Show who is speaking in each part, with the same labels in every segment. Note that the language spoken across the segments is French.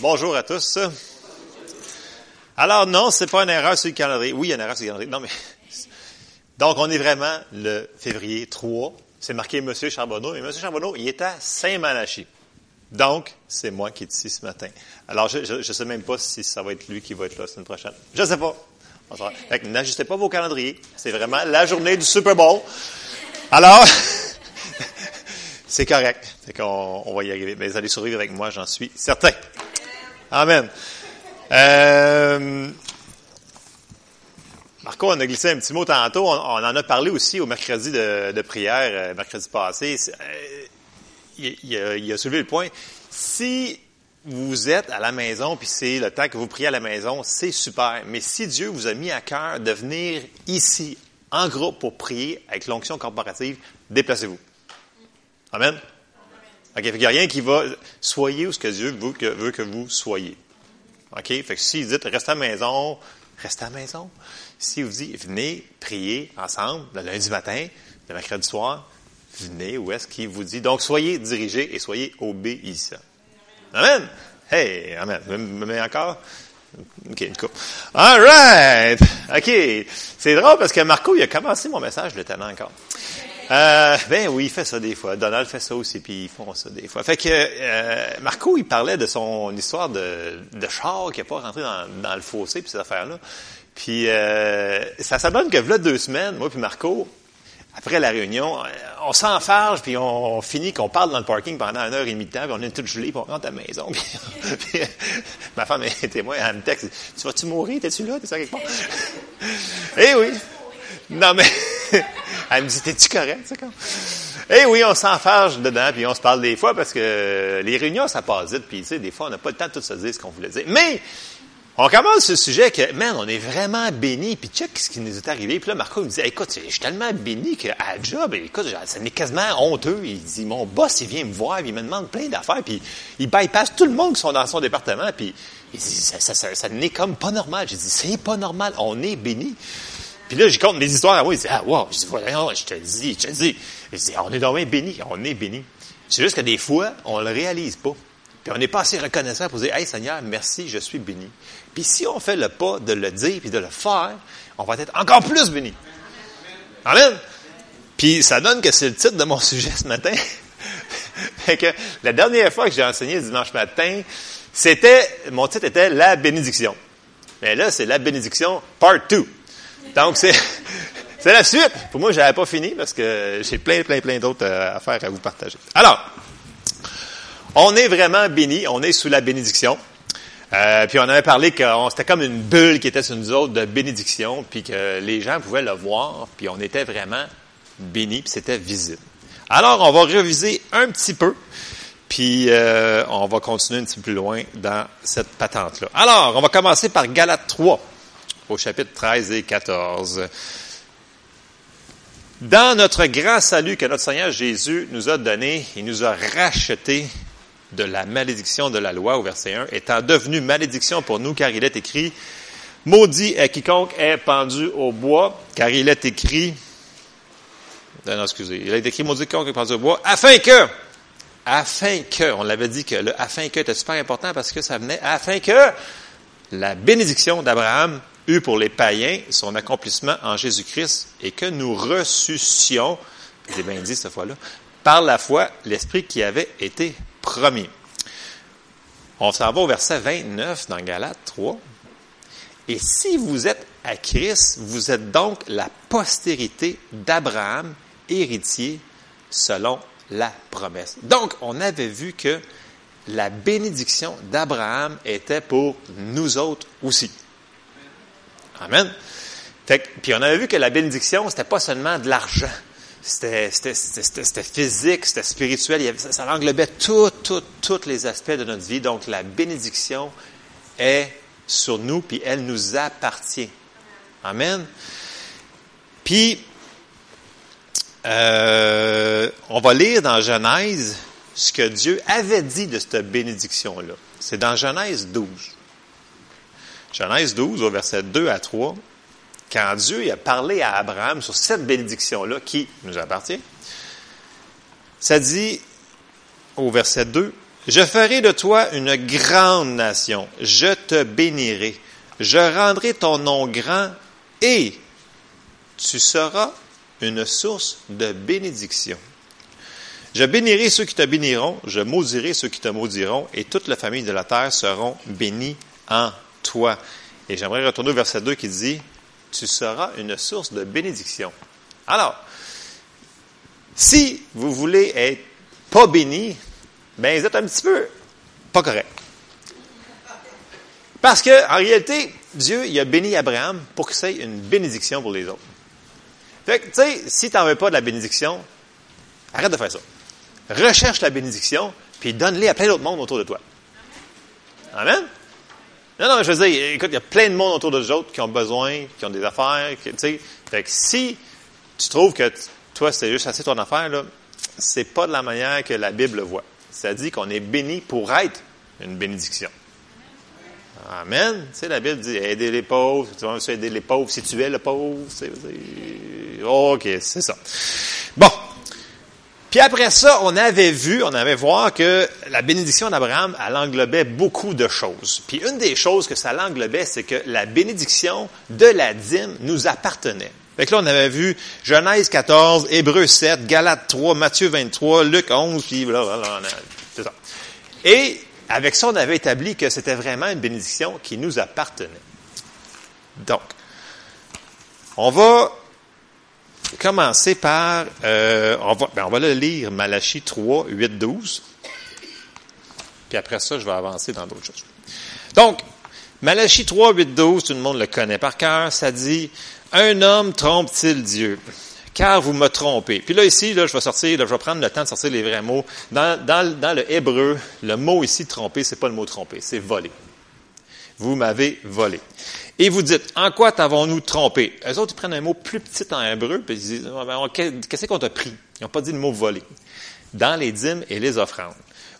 Speaker 1: Bonjour à tous. Alors non, c'est pas une erreur sur le calendrier. Oui, il y a une erreur sur le calendrier. Non, mais donc on est vraiment le février 3. C'est marqué Monsieur Charbonneau, mais Monsieur Charbonneau, il est à Saint-Malachie. Donc, c'est moi qui est ici ce matin. Alors, je ne sais même pas si ça va être lui qui va être là la semaine prochaine. Je ne sais pas. N'ajustez pas vos calendriers. C'est vraiment la journée du Super Bowl. Alors, c'est correct. Qu'on on va y arriver. Mais vous allez survivre avec moi, j'en suis certain. Amen. Euh, Marco, on a glissé un petit mot tantôt. On, en a parlé aussi au mercredi de, prière, euh, mercredi passé. Euh, il, a, il, a, soulevé le point. Si vous êtes à la maison, puis c'est le temps que vous priez à la maison, c'est super. Mais si Dieu vous a mis à cœur de venir ici, en groupe, pour prier avec l'onction corporative, déplacez-vous. Amen? OK? Il n'y a rien qui va. Soyez où ce que Dieu veut que, veut que vous soyez. OK? Fait que si vous dites restez à la maison, restez à la maison. Si vous dites venez prier ensemble le lundi matin, le mercredi soir, venez où est-ce qu'il vous dit? Donc, soyez dirigés et soyez obéissants. Amen. Hey, amen. Me mets encore? OK, une coupe. All right. OK. C'est drôle parce que Marco, il a commencé mon message le talent encore. Euh, ben oui, il fait ça des fois. Donald fait ça aussi, puis ils font ça des fois. Fait que euh, Marco, il parlait de son histoire de, de char qui n'a pas rentré dans, le fossé, puis ces affaires-là. Puis euh, ça s'abonne que là deux semaines, moi puis Marco, après la réunion, euh, on s'enfarge, puis on, finit qu'on parle dans le parking pendant une heure et demie de temps, puis on est tout gelé, puis on rentre à la maison. Puis, ma femme est témoin, elle me texte, « Tu vas-tu mourir? T'es-tu là? T'es ça quelque part? » Eh oui! Non, mais elle me dit, t'es-tu correct? Eh oui, on s'enfarge dedans, puis on se parle des fois, parce que les réunions, ça passe vite, puis tu sais, des fois, on n'a pas le temps de tout se dire ce qu'on voulait dire. Mais on commence ce sujet que, man, on est vraiment béni, puis check ce qui nous est arrivé. Puis là, Marco me dit, écoute, je suis tellement béni qu'à job, écoute, ça m'est quasiment honteux. Il dit, mon boss, il vient me voir, il me demande plein d'affaires, puis il bypass tout le monde qui sont dans son département, puis il dit, ça, ça n'est comme pas normal. J'ai dit, c'est pas normal, on est béni. Puis là, j'y compte des histoires à moi, il dit, ah, wow, je dis, je te le dis, je te le dis. Je dis, on est donc béni, on est béni. C'est juste que des fois, on le réalise pas. Puis on n'est pas assez reconnaissant pour dire, hey Seigneur, merci, je suis béni. Puis si on fait le pas de le dire puis de le faire, on va être encore plus béni. Amen. Puis ça donne que c'est le titre de mon sujet ce matin. fait que la dernière fois que j'ai enseigné dimanche matin, c'était, mon titre était la bénédiction. Mais là, c'est la bénédiction part 2. Donc c'est, la suite. Pour moi, j'avais pas fini parce que j'ai plein, plein, plein d'autres euh, affaires à vous partager. Alors, on est vraiment béni, on est sous la bénédiction. Euh, puis on avait parlé que c'était comme une bulle qui était sur nous autres de bénédiction, puis que les gens pouvaient le voir, puis on était vraiment bénis, puis c'était visible. Alors, on va réviser un petit peu, puis euh, on va continuer un petit peu plus loin dans cette patente-là. Alors, on va commencer par Galates 3, au chapitre 13 et 14. Dans notre grand salut que notre Seigneur Jésus nous a donné, il nous a rachetés de la malédiction de la loi, au verset 1, étant devenu malédiction pour nous, car il est écrit, maudit est quiconque est pendu au bois, car il est écrit, non, excusez, il est écrit, maudit quiconque est pendu au bois, afin que, afin que, on l'avait dit que le afin que était super important parce que ça venait afin que la bénédiction d'Abraham eut pour les païens son accomplissement en Jésus-Christ et que nous ressuscions, c'est bien dit cette fois-là, par la foi l'Esprit qui avait été promis. On s'en va au verset 29 dans Galates 3. Et si vous êtes à Christ, vous êtes donc la postérité d'Abraham, héritier selon la promesse. Donc, on avait vu que la bénédiction d'Abraham était pour nous autres aussi. Amen. puis on avait vu que la bénédiction, c'était pas seulement de l'argent c'était physique, c'était spirituel, ça, englobait tous les aspects de notre vie. Donc la bénédiction est sur nous, puis elle nous appartient. Amen. Puis, euh, on va lire dans Genèse ce que Dieu avait dit de cette bénédiction-là. C'est dans Genèse 12. Genèse 12, au verset 2 à 3 quand Dieu a parlé à Abraham sur cette bénédiction-là qui nous appartient, ça dit au verset 2, Je ferai de toi une grande nation. Je te bénirai. Je rendrai ton nom grand et tu seras une source de bénédiction. Je bénirai ceux qui te béniront, je maudirai ceux qui te maudiront, et toute la famille de la terre seront bénies en toi. Et j'aimerais retourner au verset 2 qui dit, tu seras une source de bénédiction. Alors, si vous voulez être pas béni, ben vous êtes un petit peu pas correct. Parce que, en réalité, Dieu, il a béni Abraham pour que ça ait une bénédiction pour les autres. Fait que, tu sais, si tu n'en veux pas de la bénédiction, arrête de faire ça. Recherche la bénédiction, puis donne-les à plein d'autres mondes autour de toi. Amen? Non, non, je veux dire, écoute, il y a plein de monde autour de autres qui ont besoin, qui ont des affaires, tu sais. Fait que si tu trouves que toi, c'est juste assez ton affaire, là, c'est pas de la manière que la Bible le voit. Ça dit qu'on est béni pour être une bénédiction. Amen. Tu sais, la Bible dit aider les pauvres. Tu vas aider les pauvres si tu es le pauvre. OK, c'est ça. Bon. Puis après ça, on avait vu, on avait voir que la bénédiction d'Abraham, elle englobait beaucoup de choses. Puis une des choses que ça l'englobait, c'est que la bénédiction de la dîme nous appartenait. Fait que là, on avait vu Genèse 14, Hébreu 7, Galates 3, Matthieu 23, Luc 11, puis là, c'est ça. Et avec ça, on avait établi que c'était vraiment une bénédiction qui nous appartenait. Donc, on va commencer par, euh, on, va, ben on va le lire, Malachie 3, 8, 12. Puis après ça, je vais avancer dans d'autres choses. Donc, Malachie 3, 8, 12, tout le monde le connaît par cœur, ça dit, un homme trompe-t-il Dieu? car vous me trompez. Puis là, ici, là, je vais sortir, là, je vais prendre le temps de sortir les vrais mots. Dans, dans, dans le hébreu, le mot ici, tromper, c'est pas le mot tromper, c'est voler. Vous m'avez volé. Et vous dites, en quoi t'avons-nous trompé? Eux autres, ils prennent un mot plus petit en hébreu, puis ils disent, ah, ben, qu'est-ce qu'on t'a pris? Ils n'ont pas dit le mot voler. Dans les dîmes et les offrandes.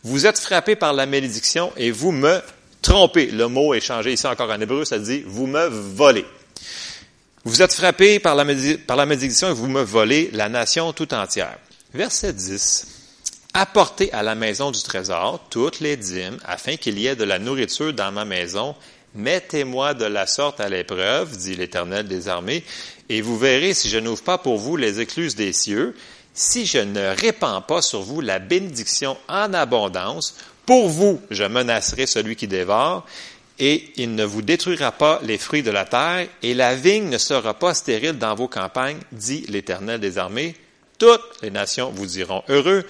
Speaker 1: Vous êtes frappés par la malédiction et vous me trompez. Le mot est changé ici encore en hébreu, ça dit, vous me volez. Vous êtes frappés par la, par la malédiction et vous me volez la nation tout entière. Verset 10. Apportez à la maison du trésor toutes les dîmes, afin qu'il y ait de la nourriture dans ma maison. Mettez-moi de la sorte à l'épreuve, dit l'Éternel des armées, et vous verrez si je n'ouvre pas pour vous les écluses des cieux, si je ne répands pas sur vous la bénédiction en abondance, pour vous je menacerai celui qui dévore, et il ne vous détruira pas les fruits de la terre, et la vigne ne sera pas stérile dans vos campagnes, dit l'Éternel des armées. Toutes les nations vous diront heureux,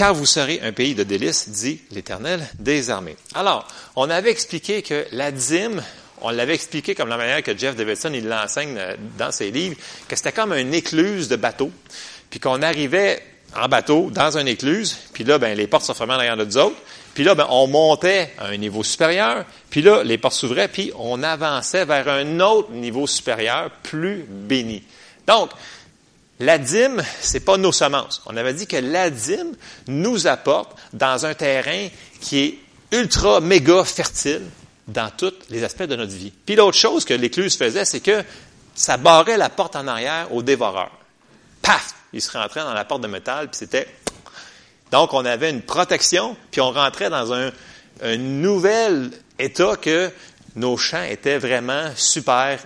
Speaker 1: car vous serez un pays de délices, dit l'Éternel des armées. Alors, on avait expliqué que la dîme, on l'avait expliqué comme la manière que Jeff Davidson, il l'enseigne dans ses livres, que c'était comme un écluse de bateau, puis qu'on arrivait en bateau dans un écluse, puis là, ben, les portes se fermaient derrière nous autres, puis là, ben, on montait à un niveau supérieur, puis là, les portes s'ouvraient, puis on avançait vers un autre niveau supérieur, plus béni. Donc, la dîme, c'est pas nos semences. On avait dit que la dîme nous apporte dans un terrain qui est ultra, méga fertile dans tous les aspects de notre vie. Puis l'autre chose que l'écluse faisait, c'est que ça barrait la porte en arrière aux dévoreurs. Paf! Ils se rentraient dans la porte de métal, puis c'était donc, on avait une protection, puis on rentrait dans un, nouvel état que nos champs étaient vraiment super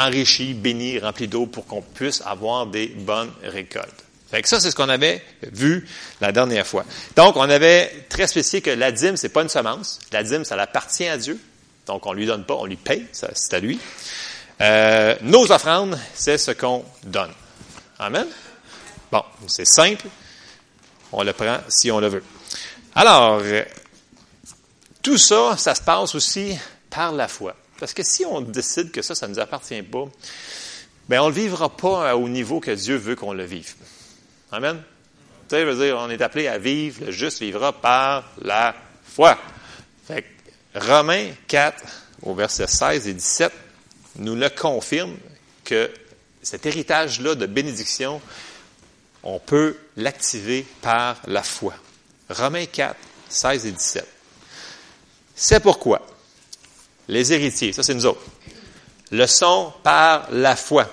Speaker 1: enrichis, bénis, remplis d'eau pour qu'on puisse avoir des bonnes récoltes. Fait ça, c'est ce qu'on avait vu la dernière fois. Donc, on avait très spécifié que la dîme, c'est pas une semence. La dîme, ça appartient à Dieu. Donc, on lui donne pas, on lui paye, c'est à lui. Euh, nos offrandes, c'est ce qu'on donne. Amen? Bon, c'est simple, on le prend si on le veut. Alors, tout ça, ça se passe aussi par la foi. Parce que si on décide que ça, ça ne nous appartient pas, bien, on ne le vivra pas au niveau que Dieu veut qu'on le vive. Amen? Tu sais, je veux dire, on est appelé à vivre, le juste vivra par la foi. Fait Romains 4, au verset 16 et 17, nous le confirme que cet héritage-là de bénédiction, on peut l'activer par la foi. Romains 4, 16 et 17. C'est pourquoi les héritiers, ça c'est nous autres, le sont par la foi,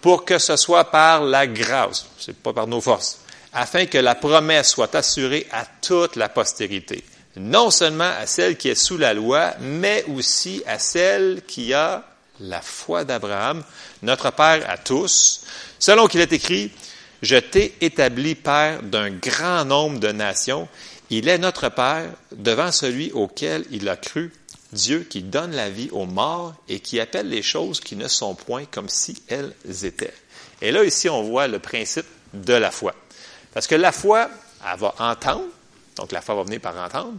Speaker 1: pour que ce soit par la grâce, c'est pas par nos forces, afin que la promesse soit assurée à toute la postérité, non seulement à celle qui est sous la loi, mais aussi à celle qui a la foi d'Abraham, notre Père à tous, selon qu'il est écrit, Je t'ai établi Père d'un grand nombre de nations, il est notre Père devant celui auquel il a cru, Dieu qui donne la vie aux morts et qui appelle les choses qui ne sont point comme si elles étaient. Et là, ici, on voit le principe de la foi. Parce que la foi, elle va entendre, donc la foi va venir par entendre,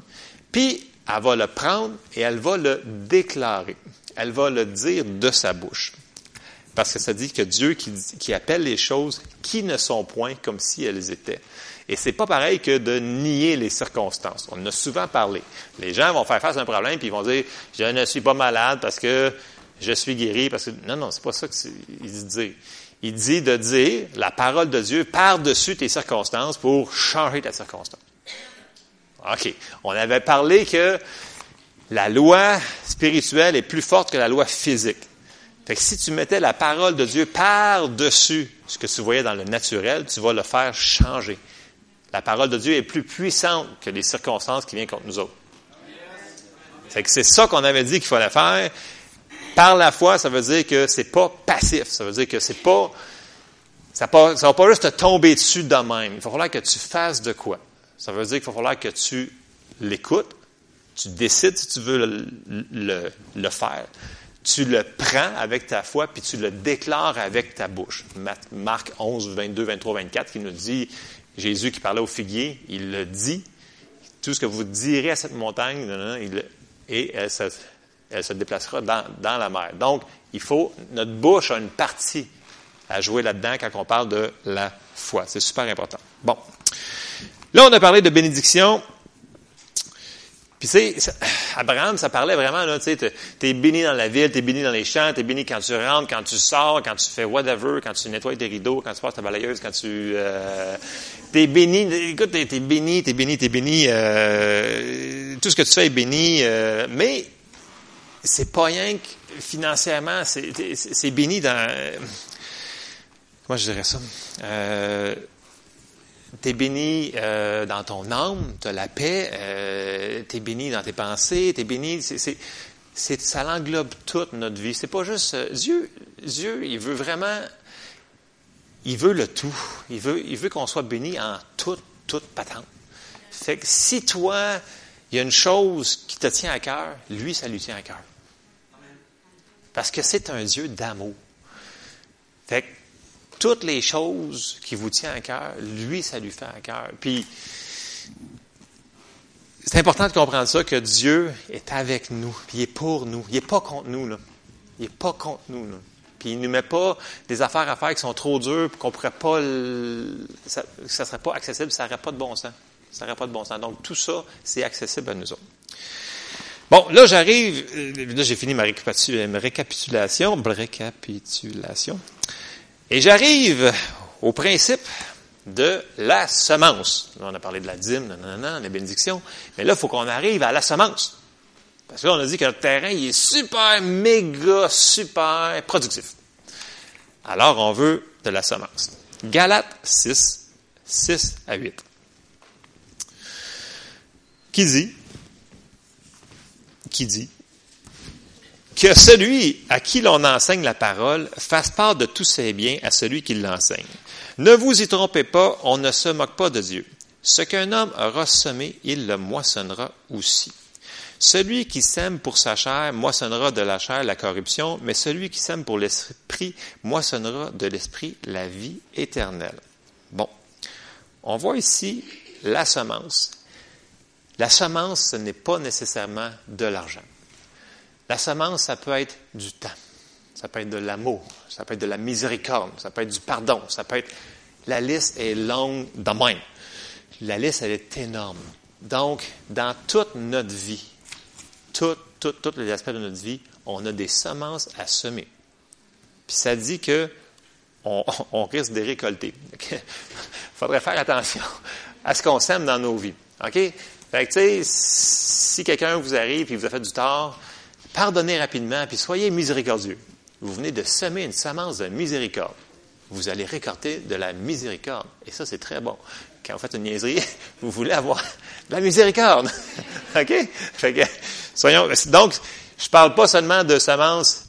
Speaker 1: puis elle va le prendre et elle va le déclarer. Elle va le dire de sa bouche. Parce que ça dit que Dieu qui, qui appelle les choses qui ne sont point comme si elles étaient. Et c'est pas pareil que de nier les circonstances. On en a souvent parlé. Les gens vont faire face à un problème puis ils vont dire je ne suis pas malade parce que je suis guéri parce que non non c'est pas ça qu'il dit. Il dit de dire la parole de Dieu par-dessus tes circonstances pour changer ta circonstance. OK. On avait parlé que la loi spirituelle est plus forte que la loi physique. Fait que si tu mettais la parole de Dieu par-dessus ce que tu voyais dans le naturel, tu vas le faire changer. La parole de Dieu est plus puissante que les circonstances qui viennent contre nous autres. C'est c'est ça qu'on avait dit qu'il fallait faire. Par la foi, ça veut dire que c'est pas passif. Ça veut dire que c'est pas, ça, ne va pas juste te tomber dessus de même. Il va falloir que tu fasses de quoi? Ça veut dire qu'il va falloir que tu l'écoutes, tu décides si tu veux le, faire, tu le prends avec ta foi, puis tu le déclares avec ta bouche. Marc 11, 22, 23, 24, qui nous dit, Jésus qui parlait au figuier, il le dit, tout ce que vous direz à cette montagne, et elle se, elle se déplacera dans, dans, la mer. Donc, il faut, notre bouche a une partie à jouer là-dedans quand on parle de la foi. C'est super important. Bon. Là, on a parlé de bénédiction. Puis, tu sais, Abraham, ça parlait vraiment, là, tu sais, t'es béni dans la ville, t'es béni dans les champs, t'es béni quand tu rentres, quand tu sors, quand tu fais whatever, quand tu nettoies tes rideaux, quand tu passes ta balayeuse, quand tu... Euh, t'es béni, écoute, t'es, es béni, t'es béni, t'es béni, euh, tout ce que tu fais est béni, euh, mais c'est pas rien que financièrement, c'est, c'est béni dans... comment je dirais ça? Tu es béni euh, dans ton âme, tu as la paix, euh, tu es béni dans tes pensées, tu es béni. Ça l'englobe toute notre vie. C'est pas juste. Euh, Dieu, Dieu, il veut vraiment. Il veut le tout. Il veut, il veut qu'on soit béni en toute, toute patente. Fait que si toi, il y a une chose qui te tient à cœur, lui, ça lui tient à cœur. Parce que c'est un Dieu d'amour. Fait que toutes les choses qui vous tiennent à cœur, lui, ça lui fait à cœur. Puis, c'est important de comprendre ça, que Dieu est avec nous, puis il est pour nous. Il n'est pas contre nous, là. Il n'est pas contre nous, là. Puis il ne nous met pas des affaires à faire qui sont trop dures, qu'on pourrait pas, ça ne serait pas accessible, ça n'aurait pas de bon sens. Ça pas de bon sens. Donc, tout ça, c'est accessible à nous autres. Bon, là, j'arrive, euh, là, j'ai fini ma récapitulation, récapitulation. Et j'arrive au principe de la semence. on a parlé de la dîme, nanana, la bénédiction. Mais là, il faut qu'on arrive à la semence. Parce que là, on a dit que le terrain, il est super, méga, super productif. Alors, on veut de la semence. Galates 6, 6 à 8. Qui dit, qui dit, que celui à qui l'on enseigne la parole fasse part de tous ses biens à celui qui l'enseigne. Ne vous y trompez pas, on ne se moque pas de Dieu. Ce qu'un homme aura semé, il le moissonnera aussi. Celui qui sème pour sa chair moissonnera de la chair la corruption, mais celui qui sème pour l'esprit moissonnera de l'esprit la vie éternelle. Bon, on voit ici la semence. La semence, ce n'est pas nécessairement de l'argent. La semence, ça peut être du temps, ça peut être de l'amour, ça peut être de la miséricorde, ça peut être du pardon, ça peut être... La liste est longue de même. La liste, elle est énorme. Donc, dans toute notre vie, tous les aspects de notre vie, on a des semences à semer. Puis ça dit que on, risque de récolter. Il faudrait faire attention à ce qu'on sème dans nos vies. OK? Fait que, tu sais, si quelqu'un vous arrive et vous a fait du tort, Pardonnez rapidement, puis soyez miséricordieux. Vous venez de semer une semence de miséricorde. vous allez récolter de la miséricorde. Et ça, c'est très bon. Quand vous faites une niaiserie, vous voulez avoir de la miséricorde. OK? Fait que, soyons, donc, je parle pas seulement de semences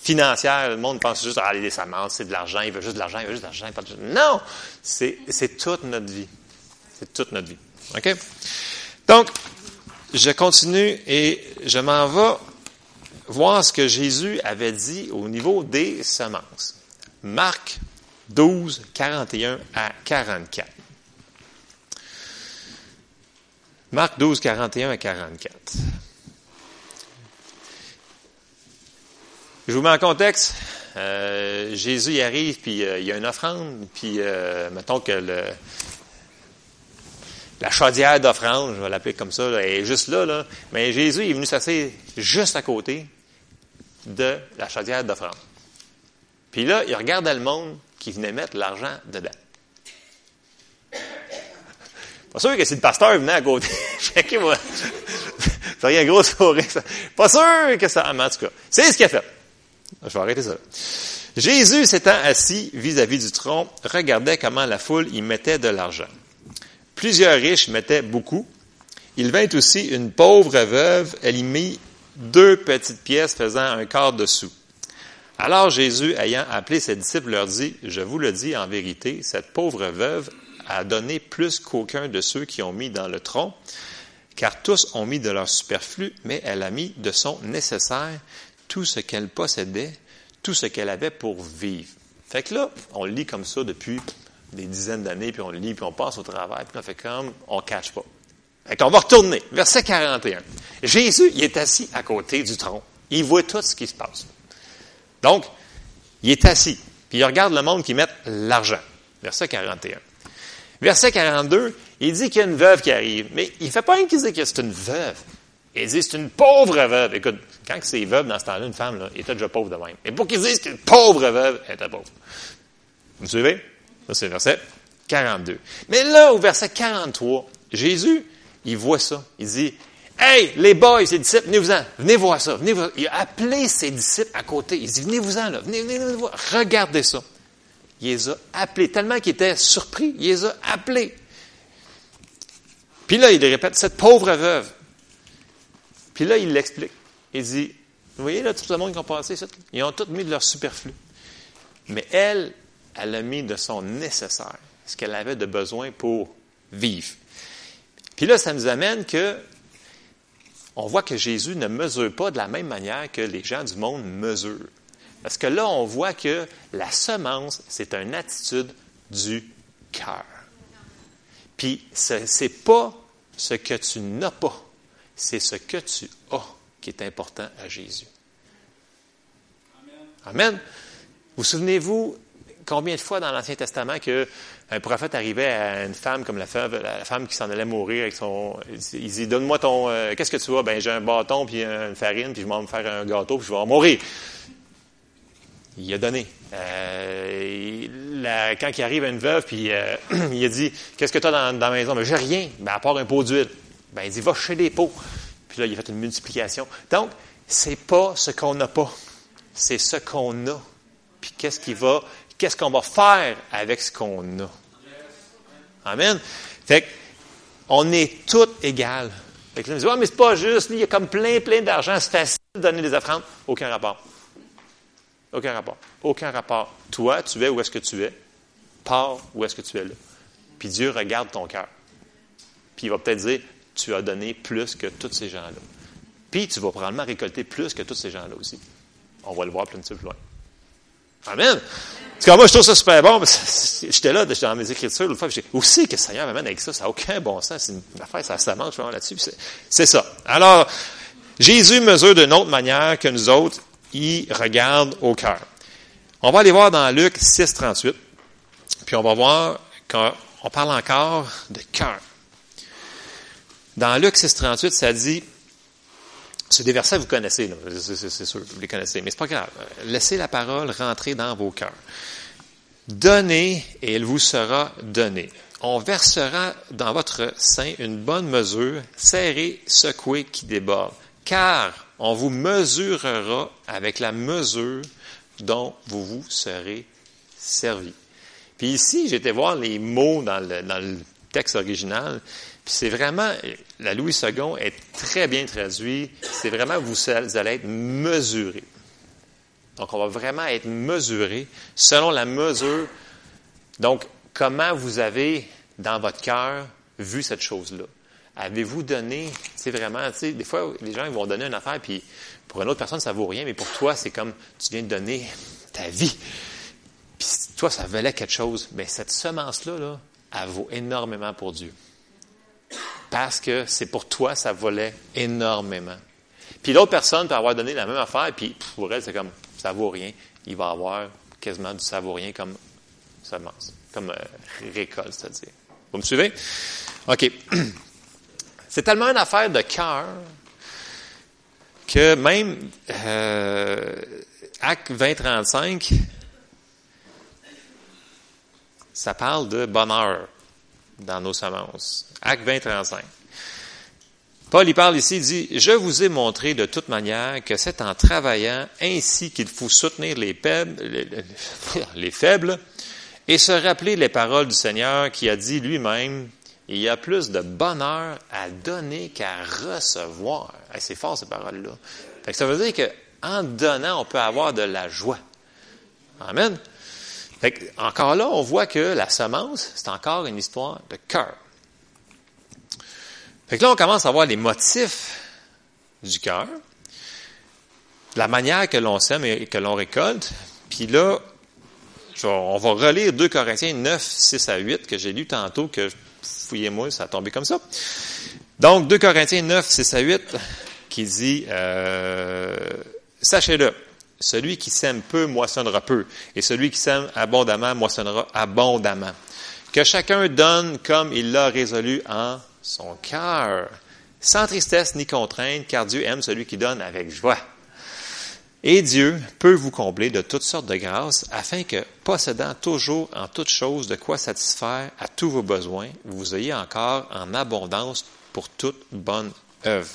Speaker 1: financières. Le monde pense juste, ah, les semences, c'est de l'argent, il veut juste de l'argent, il veut juste de l'argent. Non! C'est toute notre vie. C'est toute notre vie. OK? Donc, je continue et je m'en vais voir ce que Jésus avait dit au niveau des semences. Marc 12, 41 à 44. Marc 12, 41 à 44. Je vous mets en contexte. Euh, Jésus y arrive, puis euh, il y a une offrande, puis euh, mettons que le, la chaudière d'offrande, je vais l'appeler comme ça, est juste là, là. Mais Jésus est venu s'asseoir juste à côté de la chaudière d'offrande. Puis là, il regardait le monde qui venait mettre l'argent dedans. Pas sûr que si le pasteur venait à côté, checké moi. ça rien gros sourire. Pas sûr que ça. en tout cas, c'est ce qu'il a fait. Je vais arrêter ça. Jésus, s'étant assis vis-à-vis du tronc, regardait comment la foule y mettait de l'argent. Plusieurs riches mettaient beaucoup. Il vint aussi une pauvre veuve, elle y mit deux petites pièces faisant un quart de sou. Alors Jésus, ayant appelé ses disciples, leur dit, Je vous le dis en vérité, cette pauvre veuve a donné plus qu'aucun de ceux qui ont mis dans le tronc, car tous ont mis de leur superflu, mais elle a mis de son nécessaire tout ce qu'elle possédait, tout ce qu'elle avait pour vivre. Fait que là, on lit comme ça depuis des dizaines d'années, puis on lit, puis on passe au travail, puis on fait comme, on cache pas. Fait qu'on va retourner. Verset 41. Jésus, il est assis à côté du tronc. Il voit tout ce qui se passe. Donc, il est assis, puis il regarde le monde qui met l'argent. Verset 41. Verset 42, il dit qu'il y a une veuve qui arrive, mais il ne fait pas rien qu'il dit que c'est une veuve. Il dit c'est une pauvre veuve. Écoute, quand c'est veuve dans ce temps-là, une femme, là, elle était déjà pauvre de même. Et pour qu'il dise qu'une pauvre veuve, elle était pauvre. Vous suivez? Ça, c'est verset 42. Mais là, au verset 43, Jésus, il voit ça. Il dit, Hey, les boys, ses disciples, venez-vous-en, venez voir ça. Venez voir. Il a appelé ses disciples à côté. Il dit, venez-vous-en, là, venez, venez, venez voir. Regardez ça. Il les a appelés, tellement qu'il était surpris, il les a appelés. Puis là, il répète, cette pauvre veuve. Puis là, il l'explique. Il dit, vous voyez là, tout le monde qui ont passé, ça, ils ont tous mis de leur superflu. Mais elle, elle a mis de son nécessaire, ce qu'elle avait de besoin pour vivre. Puis là, ça nous amène que on voit que Jésus ne mesure pas de la même manière que les gens du monde mesurent. Parce que là, on voit que la semence, c'est une attitude du cœur. Puis, ce n'est pas ce que tu n'as pas, c'est ce que tu as qui est important à Jésus. Amen. Vous souvenez-vous combien de fois dans l'Ancien Testament que un prophète arrivait à une femme comme la femme, la femme qui s'en allait mourir avec son. Il dit Donne-moi ton. Euh, qu'est-ce que tu as? Ben, j'ai un bâton, puis une farine, puis je vais me faire un gâteau, puis je vais mourir. Il a donné. Euh, quand il arrive à une veuve, puis euh, il a dit Qu'est-ce que tu as dans, la maison? Ben, j'ai rien, ben, à part un pot d'huile. Ben, il dit Va chez des pots. Puis là, il a fait une multiplication. Donc, c'est pas ce qu'on n'a pas, c'est ce qu'on a. Puis qu'est-ce qui va qu'est-ce qu'on va faire avec ce qu'on a? Amen. Fait on est tous égales. Fait que là, on dit, mais c'est pas juste, il y a comme plein, plein d'argent, c'est facile de donner des offrandes. Aucun rapport. Aucun rapport. Aucun rapport. Toi, tu es où est-ce que tu es? Pars où est-ce que tu es là. Puis Dieu regarde ton cœur. Puis il va peut-être dire, tu as donné plus que tous ces gens-là. Puis tu vas probablement récolter plus que tous ces gens-là aussi. On va le voir plein de plus loin. Amen. Tout cas, moi, je trouve ça super bon. J'étais là, j'étais dans mes écritures l'autre fois, j'ai aussi que le Seigneur m'amène avec ça, ça n'a aucun bon sens. C'est une affaire, ça se mange là-dessus. C'est ça. Alors, Jésus mesure d'une autre manière que nous autres, il regarde au cœur. On va aller voir dans Luc 6, 38, puis on va voir qu'on parle encore de cœur. Dans Luc 6, 38, ça dit, c'est des versets que vous connaissez, c'est sûr, vous les connaissez, mais c'est pas grave. Laissez la parole rentrer dans vos cœurs. Donnez et elle vous sera donnée. On versera dans votre sein une bonne mesure, serrée, secouée, qui déborde. Car on vous mesurera avec la mesure dont vous vous serez servi. Puis ici, j'étais voir les mots dans le, dans le texte original. C'est vraiment, la Louis II est très bien traduit. C'est vraiment, vous allez être mesuré. Donc, on va vraiment être mesuré selon la mesure. Donc, comment vous avez, dans votre cœur, vu cette chose-là? Avez-vous donné, c'est vraiment, tu sais, des fois, les gens ils vont donner une affaire, puis pour une autre personne, ça vaut rien, mais pour toi, c'est comme tu viens de donner ta vie. Puis toi, ça valait quelque chose. Mais cette semence-là, là, elle vaut énormément pour Dieu. Parce que c'est pour toi, ça valait énormément. Puis l'autre personne peut avoir donné la même affaire, puis pour elle, c'est comme, ça vaut rien. Il va avoir quasiment du ça vaut rien comme semence, comme euh, récolte, c'est-à-dire. Vous me suivez? OK. C'est tellement une affaire de cœur que même euh, Acte 20-35, ça parle de bonheur dans nos semences. Acte 20-35. Paul y parle ici, il dit, Je vous ai montré de toute manière que c'est en travaillant ainsi qu'il faut soutenir les faibles, les, faibles et se rappeler les paroles du Seigneur qui a dit lui-même, il y a plus de bonheur à donner qu'à recevoir. c'est fort ces paroles-là. ça veut dire qu'en donnant, on peut avoir de la joie. Amen. Encore là, on voit que la semence, c'est encore une histoire de cœur. Fait que là, on commence à voir les motifs du cœur, la manière que l'on sème et que l'on récolte. Puis là, on va relire 2 Corinthiens 9, 6 à 8 que j'ai lu tantôt, que fouillez-moi, ça a tombé comme ça. Donc, 2 Corinthiens 9, 6 à 8, qui dit, euh, sachez-le, celui qui sème peu moissonnera peu, et celui qui sème abondamment moissonnera abondamment. Que chacun donne comme il l'a résolu en son cœur, sans tristesse ni contrainte, car Dieu aime celui qui donne avec joie. Et Dieu peut vous combler de toutes sortes de grâces, afin que, possédant toujours en toutes choses de quoi satisfaire à tous vos besoins, vous ayez encore en abondance pour toute bonne œuvre.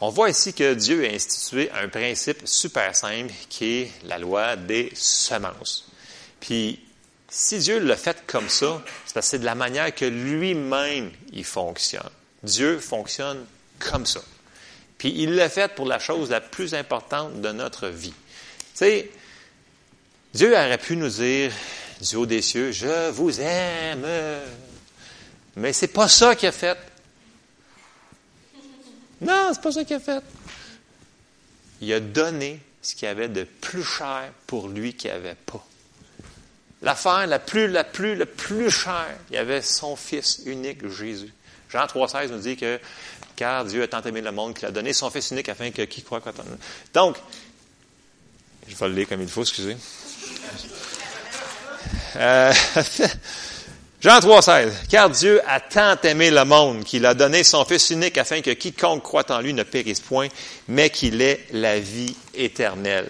Speaker 1: On voit ici que Dieu a institué un principe super simple qui est la loi des semences. Puis, si Dieu l'a fait comme ça, c'est parce que de la manière que lui-même il fonctionne. Dieu fonctionne comme ça. Puis il l'a fait pour la chose la plus importante de notre vie. Tu sais, Dieu aurait pu nous dire du haut des cieux, je vous aime. Mais c'est pas ça qu'il a fait. Non, c'est pas ça qu'il a fait. Il a donné ce qu'il avait de plus cher pour lui qu'il avait pas l'affaire la plus, la plus, la plus chère, il y avait son Fils unique, Jésus. Jean 3,16 nous dit que car Dieu a tant aimé le monde qu'il a donné son Fils unique afin que qui croit quoi Donc, je vais le lire comme il faut, excusez. Euh, Jean 3,16. Car Dieu a tant aimé le monde qu'il a donné son Fils unique afin que quiconque croit en lui ne périsse point, mais qu'il ait la vie éternelle.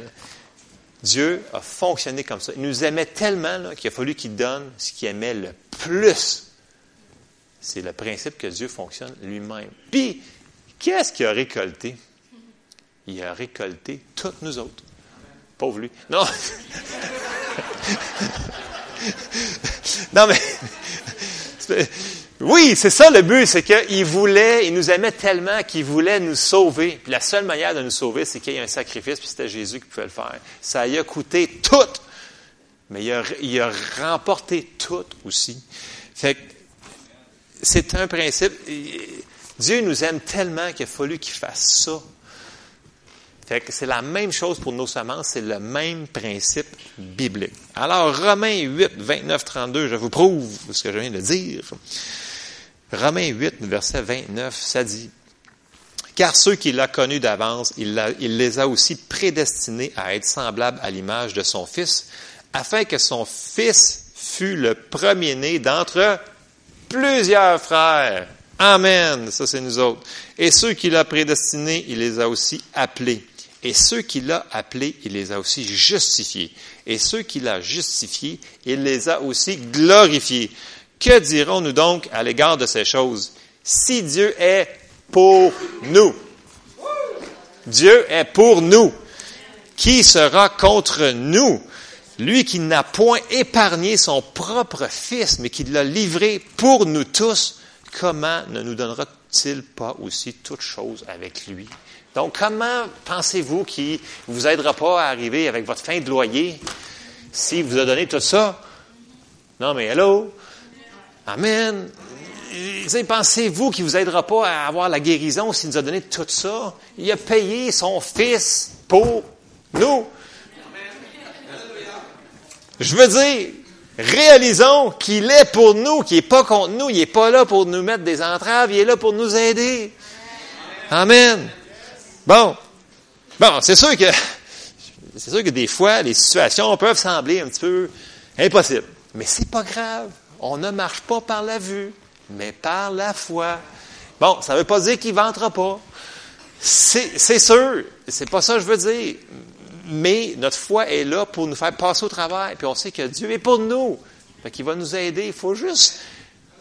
Speaker 1: Dieu a fonctionné comme ça. Il nous aimait tellement qu'il a fallu qu'il donne ce qu'il aimait le plus. C'est le principe que Dieu fonctionne lui-même. Puis, qu'est-ce qu'il a récolté? Il a récolté toutes nous autres. Pauvre lui. Non. non, mais oui, c'est ça le but, c'est qu'il voulait, il nous aimait tellement qu'il voulait nous sauver. Puis la seule manière de nous sauver, c'est qu'il y ait un sacrifice, puis c'était Jésus qui pouvait le faire. Ça a coûté tout, mais il a, remporté tout aussi. Fait c'est un principe. Dieu nous aime tellement qu'il a fallu qu'il fasse ça. Fait que c'est la même chose pour nos semences, c'est le même principe biblique. Alors, Romains 8, 29, 32, je vous prouve ce que je viens de dire. Romains 8, verset 29, ça dit, Car ceux qu'il a connus d'avance, il, les a aussi prédestinés à être semblables à l'image de son Fils, afin que son Fils fût le premier-né d'entre plusieurs frères. Amen. Ça, c'est nous autres. Et ceux qu'il a prédestinés, il les a aussi appelés. Et ceux qu'il a appelés, il les a aussi justifiés. Et ceux qu'il a justifiés, il les a aussi glorifiés. Que dirons-nous donc à l'égard de ces choses? Si Dieu est pour nous, Dieu est pour nous. Qui sera contre nous? Lui qui n'a point épargné son propre Fils, mais qui l'a livré pour nous tous, comment ne nous donnera-t-il pas aussi toutes choses avec lui? Donc, comment pensez-vous qu'il ne vous aidera pas à arriver avec votre fin de loyer s'il vous a donné tout ça? Non, mais hello! Amen! Pensez-vous qu'il ne vous aidera pas à avoir la guérison s'il nous a donné tout ça? Il a payé son Fils pour nous. Je veux dire, réalisons qu'il est pour nous, qu'il n'est pas contre nous, il n'est pas là pour nous mettre des entraves, il est là pour nous aider. Amen. Bon. Bon, c'est sûr que, c'est sûr que des fois, les situations peuvent sembler un petit peu impossibles. Mais c'est pas grave. On ne marche pas par la vue, mais par la foi. Bon, ça ne veut pas dire qu'il ne ventera pas. C'est sûr. C'est pas ça que je veux dire mais notre foi est là pour nous faire passer au travail. Puis on sait que Dieu est pour nous. Fait qu'il va nous aider. Il faut juste,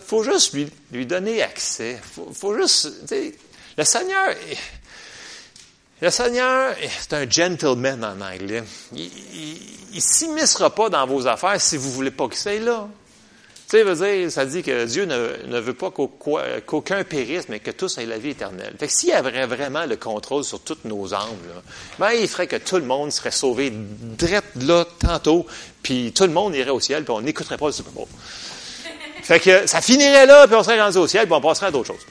Speaker 1: faut juste lui, donner accès. Il faut, juste, le Seigneur, le Seigneur, c'est un gentleman en anglais. Il ne s'immiscera pas dans vos affaires si vous voulez pas qu'il soit là. Tu sais, veut dire, ça dit que Dieu ne, veut pas qu'aucun périsse, mais que tous aient la vie éternelle. Fait que s'il avait vraiment le contrôle sur toutes nos âmes, ben, il ferait que tout le monde serait sauvé direct là, tantôt, puis tout le monde irait au ciel, puis on n'écouterait pas le Super Bowl. Fait que ça finirait là, puis on serait rendu au ciel, puis on passerait à d'autres choses.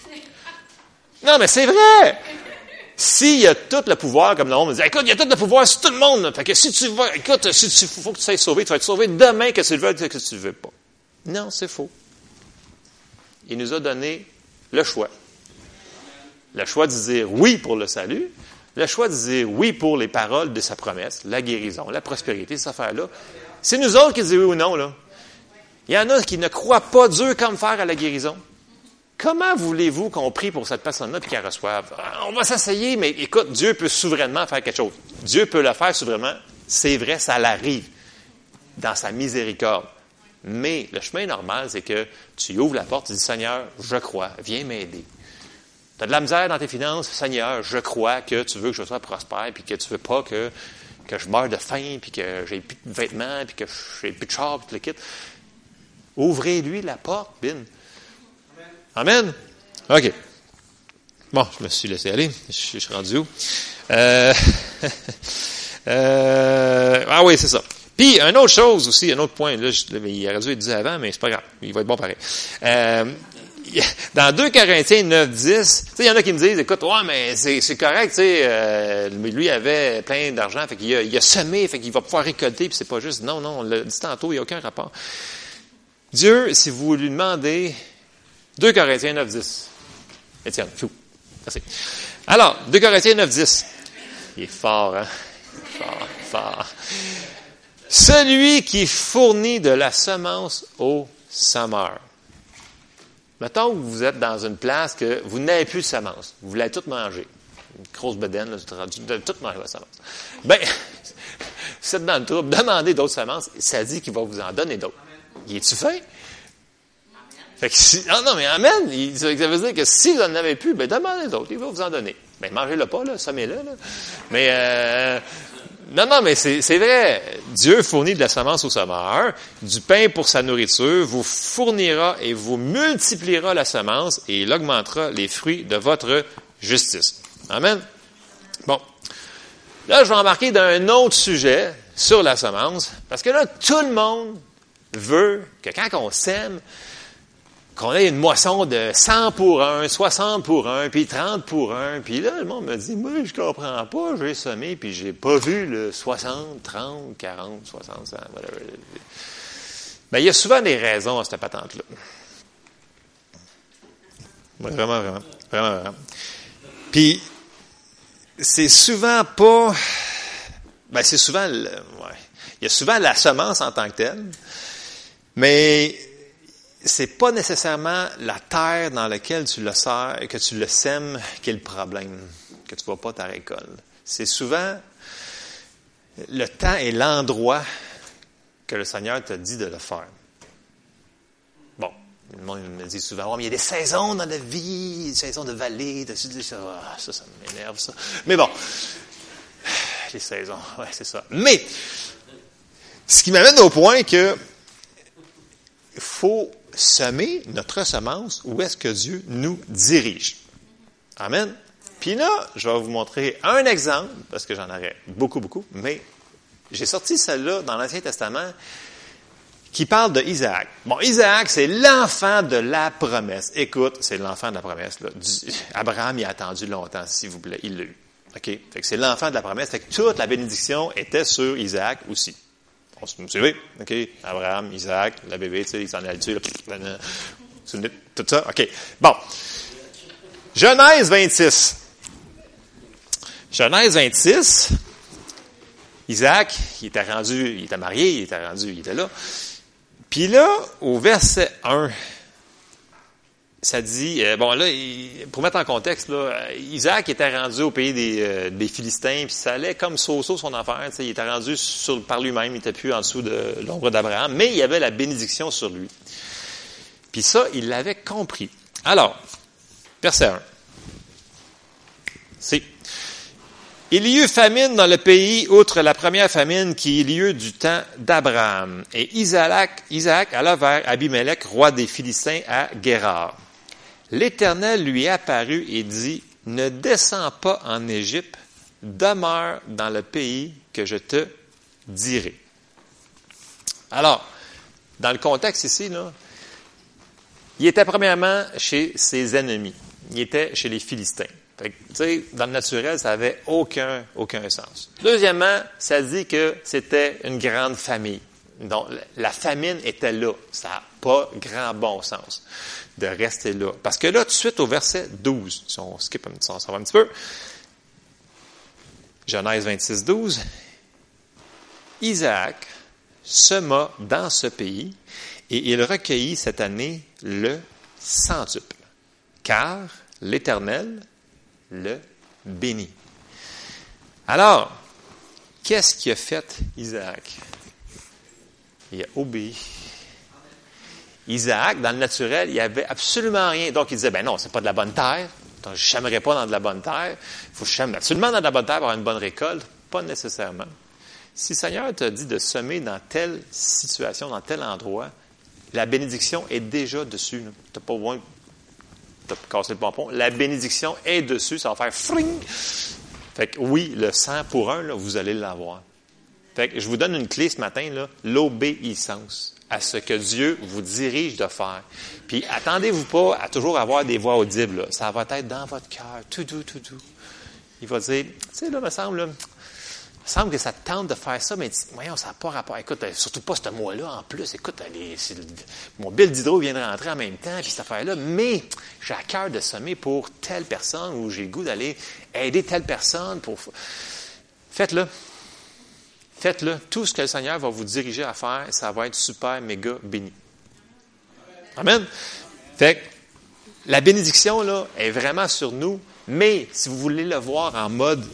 Speaker 1: Non, mais c'est vrai! S'il y a tout le pouvoir, comme le monde me dit, écoute, il y a tout le pouvoir sur tout le monde. Fait que si tu vas, écoute, si tu, faut que tu sois sauvé, tu vas être sauvé demain que tu le veux, que tu ne veux pas. Non, c'est faux. Il nous a donné le choix. Le choix de dire oui pour le salut, le choix de dire oui pour les paroles de sa promesse, la guérison, la prospérité, cette affaire-là. C'est nous autres qui disons oui ou non, là. Il y en a qui ne croient pas Dieu comme faire à la guérison. Comment voulez-vous qu'on prie pour cette personne-là et qu'elle reçoive? Ah, on va s'essayer, mais écoute, Dieu peut souverainement faire quelque chose. Dieu peut le faire souverainement. C'est vrai, ça l'arrive dans sa miséricorde. Mais le chemin normal, c'est que tu ouvres la porte, tu dis Seigneur, je crois, viens m'aider. Tu as de la misère dans tes finances, Seigneur, je crois que tu veux que je sois prospère, puis que tu veux pas que, que je meure de faim, puis que j'ai plus de vêtements, puis que j'ai plus de char, puis tout le kit. Ouvrez-lui la porte, bin. Amen. OK. Bon, je me suis laissé aller. Je, suis rendu où? Euh, euh, ah oui, c'est ça. Puis, une autre chose aussi, un autre point, là, il aurait dû être dit avant, mais c'est pas grave, il va être bon pareil. Euh, dans 2 Corinthiens 9, 10, il y en a qui me disent, écoute, ouais, mais c'est correct, tu sais, euh, lui avait plein d'argent, fait qu'il a, il a semé, fait qu'il va pouvoir récolter, puis c'est pas juste, non, non, on l'a dit tantôt, il n'y a aucun rapport. Dieu, si vous lui demandez, 2 Corinthiens 9, 10. Étienne, fou. Merci. Alors, 2 Corinthiens 9, 10. Il est fort, hein? Fort, fort. Celui qui fournit de la semence au semeur. Mettons que vous êtes dans une place que vous n'avez plus de semence. Vous voulez tout manger. Une grosse bedaine, là, vous tout manger la semence. Bien, vous êtes dans le trouble, demandez d'autres semences. Ça dit qu'il va vous en donner d'autres. Y est-tu fait? Fait que si, ah non, mais Amen. Ça veut dire que si vous n'en avez plus, ben demandez d'autres. Il va vous en donner. Mais ben, mangez-le pas, là, semez-le. Là. Mais euh, non, non, mais c'est vrai. Dieu fournit de la semence au semeur, du pain pour sa nourriture, vous fournira et vous multipliera la semence et il augmentera les fruits de votre justice. Amen. Bon. Là, je vais embarquer dans un autre sujet sur la semence, parce que là, tout le monde veut que quand on sème, qu'on ait une moisson de 100 pour 1, 60 pour 1, puis 30 pour 1. Puis là, le monde me dit, moi, je comprends pas, j'ai semé, puis j'ai pas vu le 60, 30, 40, 60, 100, whatever. Mais il y a souvent des raisons à cette patente-là. Vraiment, vraiment, vraiment, vraiment. Puis, c'est souvent pas... Ben, c'est souvent... ouais. Il y a souvent la semence en tant que telle, mais c'est pas nécessairement la terre dans laquelle tu le sers, que tu le sèmes qui est le problème, que tu vois pas ta récolte. C'est souvent le temps et l'endroit que le Seigneur t'a dit de le faire. Bon, le monde me dit souvent, mais il y a des saisons dans la vie, des saisons de vallée, de... ça, ah, ça, ça m'énerve, ça. Mais bon, les saisons, ouais, c'est ça. Mais, Ce qui m'amène au point que faut semer notre semence où est-ce que Dieu nous dirige. Amen. Puis là, je vais vous montrer un exemple, parce que j'en aurais beaucoup, beaucoup, mais j'ai sorti celle-là dans l'Ancien Testament qui parle de Isaac. Bon, Isaac, c'est l'enfant de la promesse. Écoute, c'est l'enfant de la promesse. Abraham y a attendu longtemps, s'il vous plaît. Il l'a eu. OK? C'est l'enfant de la promesse. Fait que toute la bénédiction était sur Isaac aussi. On se? OK? Abraham, Isaac, la bébé, tu sais, il s'en est dessus. Tout ça? OK. Bon. Genèse 26. Genèse 26. Isaac, il était rendu, il était marié, il était rendu, il était là. Puis là, au verset 1, ça dit, euh, bon là, pour mettre en contexte, là, Isaac était rendu au pays des, euh, Philistins, puis ça allait comme sauceau son affaire. Il était rendu par lui-même, il n'était plus en dessous de l'ombre d'Abraham, mais il y avait la bénédiction sur lui. Puis ça, il l'avait compris. Alors, verset 1. C'est il y eut famine dans le pays, outre la première famine qui eut lieu du temps d'Abraham. Et Isaac, Isaac alla vers Abimelech, roi des Philistins, à Guérard. L'Éternel lui apparut et dit, Ne descends pas en Égypte, demeure dans le pays que je te dirai. Alors, dans le contexte ici, il était premièrement chez ses ennemis. Il était chez les Philistins dans le naturel, ça n'avait aucun, aucun sens. Deuxièmement, ça dit que c'était une grande famille. Donc, la famine était là. Ça n'a pas grand bon sens de rester là. Parce que là, tout de suite, au verset 12, si on skip un petit, on va un petit peu, Genèse 26, 12, Isaac sema dans ce pays et il recueillit cette année le centuple. Car l'Éternel le bénit. Alors, qu'est-ce qui a fait Isaac? Il a obéi. Isaac, dans le naturel, il n'y avait absolument rien. Donc, il disait, ben non, c'est pas de la bonne terre. Je ne pas dans de la bonne terre. Il faut que je absolument dans de la bonne terre pour avoir une bonne récolte. Pas nécessairement. Si le Seigneur t'a dit de semer dans telle situation, dans tel endroit, la bénédiction est déjà dessus. Tu n'as pas besoin t'as cassé le pompon, la bénédiction est dessus, ça va faire fring. Fait que oui, le 100 pour un, là, vous allez l'avoir. Fait que je vous donne une clé ce matin, l'obéissance à ce que Dieu vous dirige de faire. Puis attendez-vous pas à toujours avoir des voix audibles. Ça va être dans votre cœur, tout doux, tout doux. Il va dire, tu sais, là, me semble, il semble que ça te tente de faire ça, mais voyons, ça n'a pas rapport. Écoute, euh, surtout pas ce mois-là en plus. Écoute, mon bill d'hydro vient de rentrer en même temps, puis cette affaire-là, mais j'ai à cœur de semer pour telle personne ou j'ai le goût d'aller aider telle personne pour. Faites-le. Faites-le. Tout ce que le Seigneur va vous diriger à faire, ça va être super, méga béni. Amen. Fait la bénédiction, là, est vraiment sur nous, mais si vous voulez le voir en mode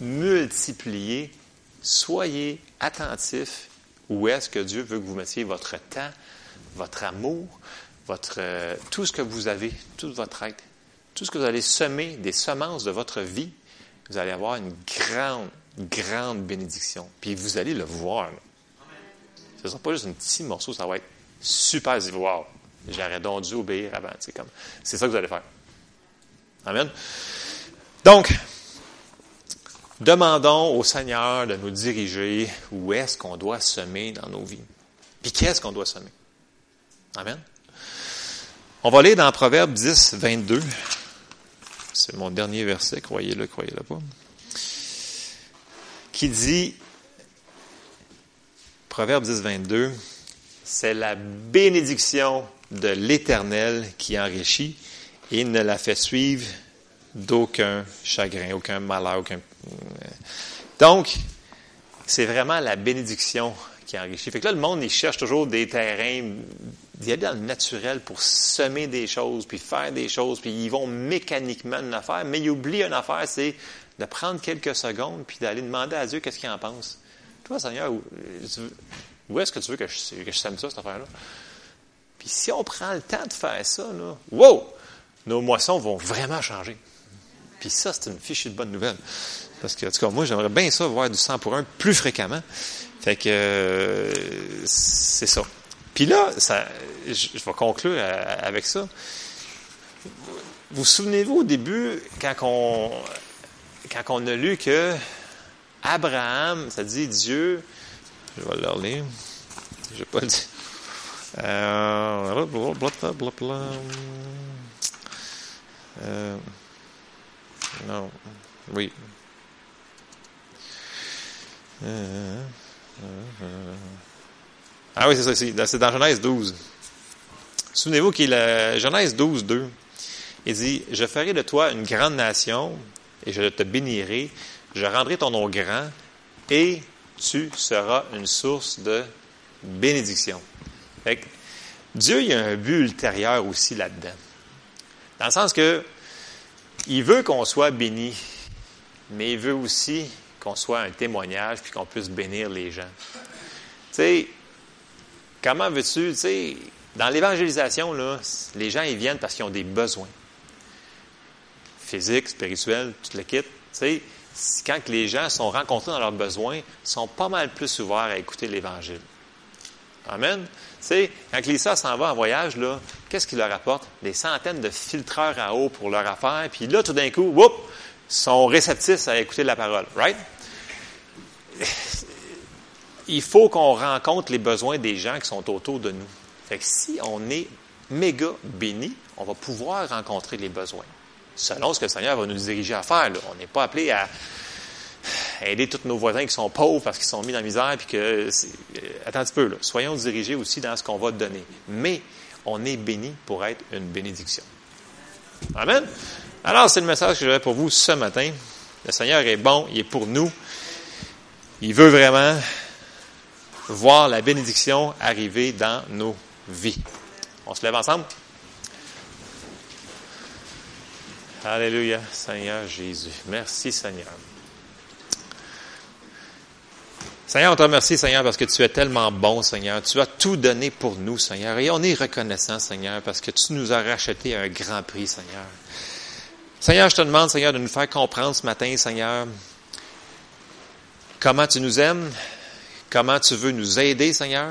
Speaker 1: multiplier, soyez attentifs où est-ce que Dieu veut que vous mettiez votre temps, votre amour, votre, euh, tout ce que vous avez, toute votre être, tout ce que vous allez semer, des semences de votre vie, vous allez avoir une grande, grande bénédiction. Puis vous allez le voir. Ce ne sera pas juste un petit morceau, ça va être super wow, J'aurais donc dû obéir avant. C'est comme, c'est ça que vous allez faire. Amen. Donc, Demandons au Seigneur de nous diriger où est-ce qu'on doit semer dans nos vies. Puis qu'est-ce qu'on doit semer? Amen. On va aller dans Proverbe 10, 22. C'est mon dernier verset, croyez-le, croyez-le pas. Qui dit, Proverbe 10, 22, c'est la bénédiction de l'Éternel qui enrichit et ne la fait suivre d'aucun chagrin, aucun malheur, aucun donc, c'est vraiment la bénédiction qui enrichit. Fait que là, le monde, il cherche toujours des terrains, d'y aller dans le naturel pour semer des choses, puis faire des choses, puis ils vont mécaniquement une affaire, mais ils oublient une affaire, c'est de prendre quelques secondes, puis d'aller demander à Dieu qu'est-ce qu'il en pense. Toi, Seigneur, où, est-ce que tu veux que je, sème ça, cette affaire-là? Puis si on prend le temps de faire ça, là, wow! Nos moissons vont vraiment changer. Puis ça, c'est une fichue de bonne nouvelle. Parce que, en tout cas, moi, j'aimerais bien ça voir du 100 pour 1 plus fréquemment. Fait que c'est ça. Puis là, je, je vais conclure euh, avec ça. Vous souvenez-vous au début, quand on, quand on a lu que Abraham, ça dit Dieu, je vais le lire, je vais pas le dire. Euh, euh, non, oui. Euh, ah oui, c'est ça, c'est dans Genèse 12. Souvenez-vous qu'il Genèse 12, 2. Il dit, je ferai de toi une grande nation et je te bénirai, je rendrai ton nom grand et tu seras une source de bénédiction. Dieu, il a un but ultérieur aussi là-dedans. Dans le sens que il veut qu'on soit béni, mais il veut aussi qu'on soit un témoignage puis qu'on puisse bénir les gens. Tu sais, comment veux-tu, tu sais, dans l'évangélisation, les gens, ils viennent parce qu'ils ont des besoins physiques, spirituels, tout le kit. Quand les gens sont rencontrés dans leurs besoins, ils sont pas mal plus ouverts à écouter l'Évangile. Amen. Quand Lisa s'en va en voyage, qu'est-ce qu'il leur apporte? Des centaines de filtreurs à eau pour leur affaire. Puis là, tout d'un coup, whoop, sont réceptifs à écouter la parole. Right? Il faut qu'on rencontre les besoins des gens qui sont autour de nous. Fait si on est méga béni, on va pouvoir rencontrer les besoins. Selon ce que le Seigneur va nous diriger à faire. On n'est pas appelé à aider tous nos voisins qui sont pauvres parce qu'ils sont mis dans la misère, puis que, euh, attends un petit peu, là. soyons dirigés aussi dans ce qu'on va donner. Mais on est béni pour être une bénédiction. Amen. Alors, c'est le message que j'avais pour vous ce matin. Le Seigneur est bon, il est pour nous. Il veut vraiment voir la bénédiction arriver dans nos vies. On se lève ensemble? Alléluia, Seigneur Jésus. Merci, Seigneur. Seigneur, on te remercie, Seigneur, parce que tu es tellement bon, Seigneur. Tu as tout donné pour nous, Seigneur. Et on est reconnaissant, Seigneur, parce que tu nous as racheté un grand prix, Seigneur. Seigneur, je te demande, Seigneur, de nous faire comprendre ce matin, Seigneur, comment tu nous aimes, comment tu veux nous aider, Seigneur.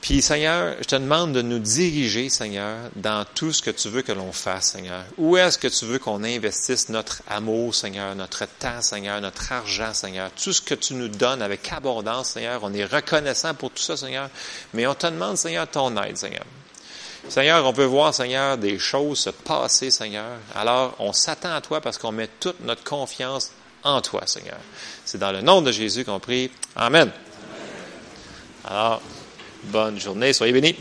Speaker 1: Puis, Seigneur, je te demande de nous diriger, Seigneur, dans tout ce que tu veux que l'on fasse, Seigneur. Où est-ce que tu veux qu'on investisse notre amour, Seigneur, notre temps, Seigneur, notre argent, Seigneur? Tout ce que tu nous donnes avec abondance, Seigneur. On est reconnaissant pour tout ça, Seigneur. Mais on te demande, Seigneur, ton aide, Seigneur. Seigneur, on veut voir, Seigneur, des choses se passer, Seigneur. Alors, on s'attend à toi parce qu'on met toute notre confiance en toi, Seigneur. C'est dans le nom de Jésus qu'on prie. Amen. Alors, bonne journée, soyez bénis.